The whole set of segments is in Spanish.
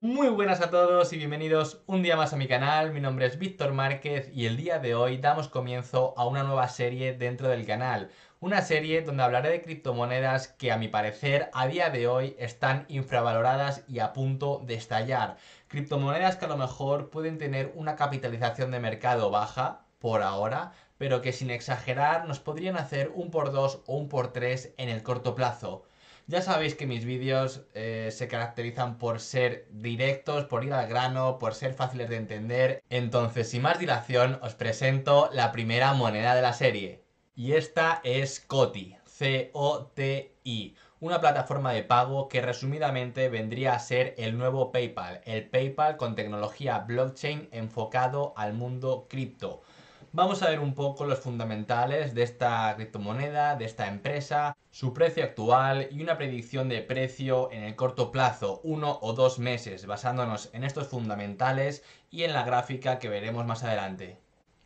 Muy buenas a todos y bienvenidos un día más a mi canal, mi nombre es Víctor Márquez y el día de hoy damos comienzo a una nueva serie dentro del canal. Una serie donde hablaré de criptomonedas que a mi parecer a día de hoy están infravaloradas y a punto de estallar. Criptomonedas que a lo mejor pueden tener una capitalización de mercado baja por ahora, pero que sin exagerar nos podrían hacer un por dos o un por tres en el corto plazo. Ya sabéis que mis vídeos eh, se caracterizan por ser directos, por ir al grano, por ser fáciles de entender. Entonces, sin más dilación, os presento la primera moneda de la serie. Y esta es COTI, C-O-T-I, una plataforma de pago que resumidamente vendría a ser el nuevo PayPal, el PayPal con tecnología blockchain enfocado al mundo cripto. Vamos a ver un poco los fundamentales de esta criptomoneda, de esta empresa, su precio actual y una predicción de precio en el corto plazo, uno o dos meses, basándonos en estos fundamentales y en la gráfica que veremos más adelante.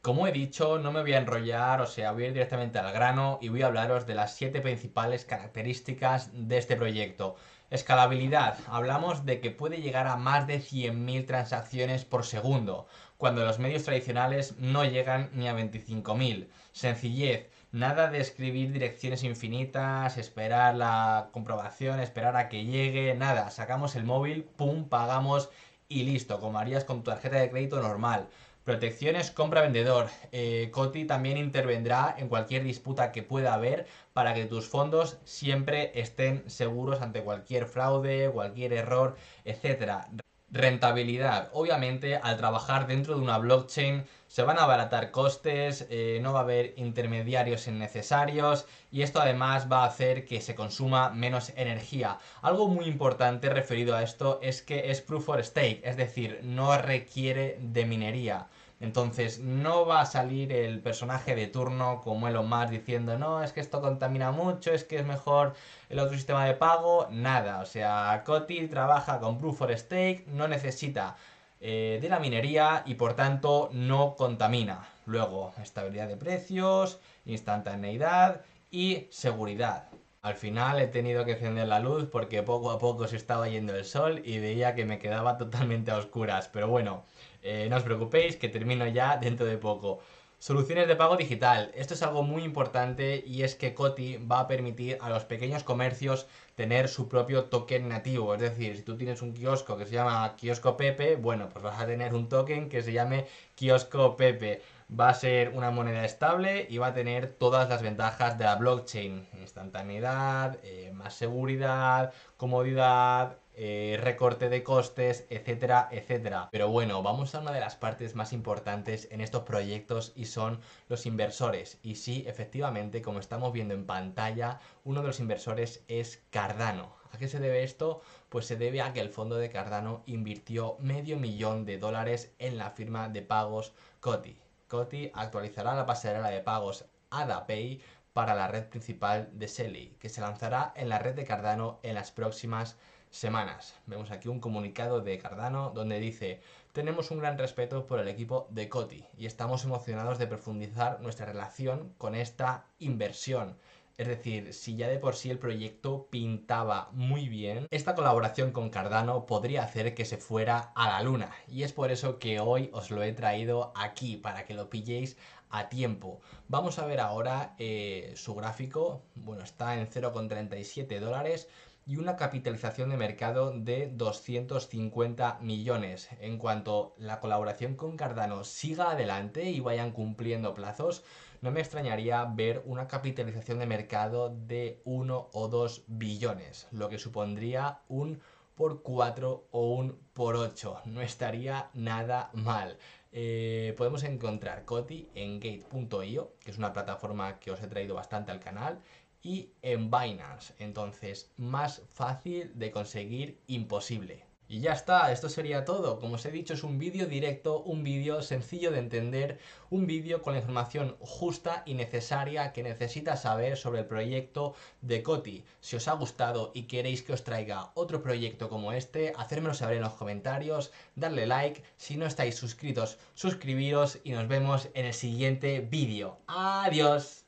Como he dicho, no me voy a enrollar, o sea, voy a ir directamente al grano y voy a hablaros de las siete principales características de este proyecto. Escalabilidad. Hablamos de que puede llegar a más de 100.000 transacciones por segundo, cuando los medios tradicionales no llegan ni a 25.000. Sencillez. Nada de escribir direcciones infinitas, esperar la comprobación, esperar a que llegue, nada. Sacamos el móvil, pum, pagamos y listo, como harías con tu tarjeta de crédito normal. Protecciones compra-vendedor. Eh, Coti también intervendrá en cualquier disputa que pueda haber para que tus fondos siempre estén seguros ante cualquier fraude, cualquier error, etc. Rentabilidad. Obviamente, al trabajar dentro de una blockchain se van a abaratar costes, eh, no va a haber intermediarios innecesarios y esto además va a hacer que se consuma menos energía. Algo muy importante referido a esto es que es proof of stake, es decir, no requiere de minería. Entonces no va a salir el personaje de turno como Elon Musk diciendo no, es que esto contamina mucho, es que es mejor el otro sistema de pago, nada. O sea, Coti trabaja con Proof for Stake, no necesita eh, de la minería y por tanto no contamina. Luego, estabilidad de precios, instantaneidad y seguridad. Al final he tenido que encender la luz porque poco a poco se estaba yendo el sol y veía que me quedaba totalmente a oscuras. Pero bueno, eh, no os preocupéis que termino ya dentro de poco. Soluciones de pago digital. Esto es algo muy importante y es que Coti va a permitir a los pequeños comercios tener su propio token nativo. Es decir, si tú tienes un kiosco que se llama Kiosco Pepe, bueno, pues vas a tener un token que se llame Kiosco Pepe va a ser una moneda estable y va a tener todas las ventajas de la blockchain. Instantaneidad, eh, más seguridad, comodidad, eh, recorte de costes, etcétera, etcétera. Pero bueno, vamos a una de las partes más importantes en estos proyectos y son los inversores. Y sí, efectivamente, como estamos viendo en pantalla, uno de los inversores es Cardano. ¿A qué se debe esto? Pues se debe a que el fondo de Cardano invirtió medio millón de dólares en la firma de pagos Coti. Coti actualizará la pasarela de pagos AdaPay para la red principal de Selly, que se lanzará en la red de Cardano en las próximas semanas. Vemos aquí un comunicado de Cardano donde dice tenemos un gran respeto por el equipo de Coti y estamos emocionados de profundizar nuestra relación con esta inversión. Es decir, si ya de por sí el proyecto pintaba muy bien, esta colaboración con Cardano podría hacer que se fuera a la luna. Y es por eso que hoy os lo he traído aquí, para que lo pilléis a tiempo. Vamos a ver ahora eh, su gráfico. Bueno, está en 0,37 dólares y una capitalización de mercado de 250 millones. En cuanto la colaboración con Cardano siga adelante y vayan cumpliendo plazos, no me extrañaría ver una capitalización de mercado de 1 o 2 billones, lo que supondría un por 4 o un por 8. No estaría nada mal. Eh, podemos encontrar Coti en gate.io, que es una plataforma que os he traído bastante al canal, y en Binance. Entonces, más fácil de conseguir imposible. Y ya está, esto sería todo. Como os he dicho, es un vídeo directo, un vídeo sencillo de entender, un vídeo con la información justa y necesaria que necesitas saber sobre el proyecto de Coti. Si os ha gustado y queréis que os traiga otro proyecto como este, hacérmelo saber en los comentarios, darle like, si no estáis suscritos, suscribiros y nos vemos en el siguiente vídeo. ¡Adiós!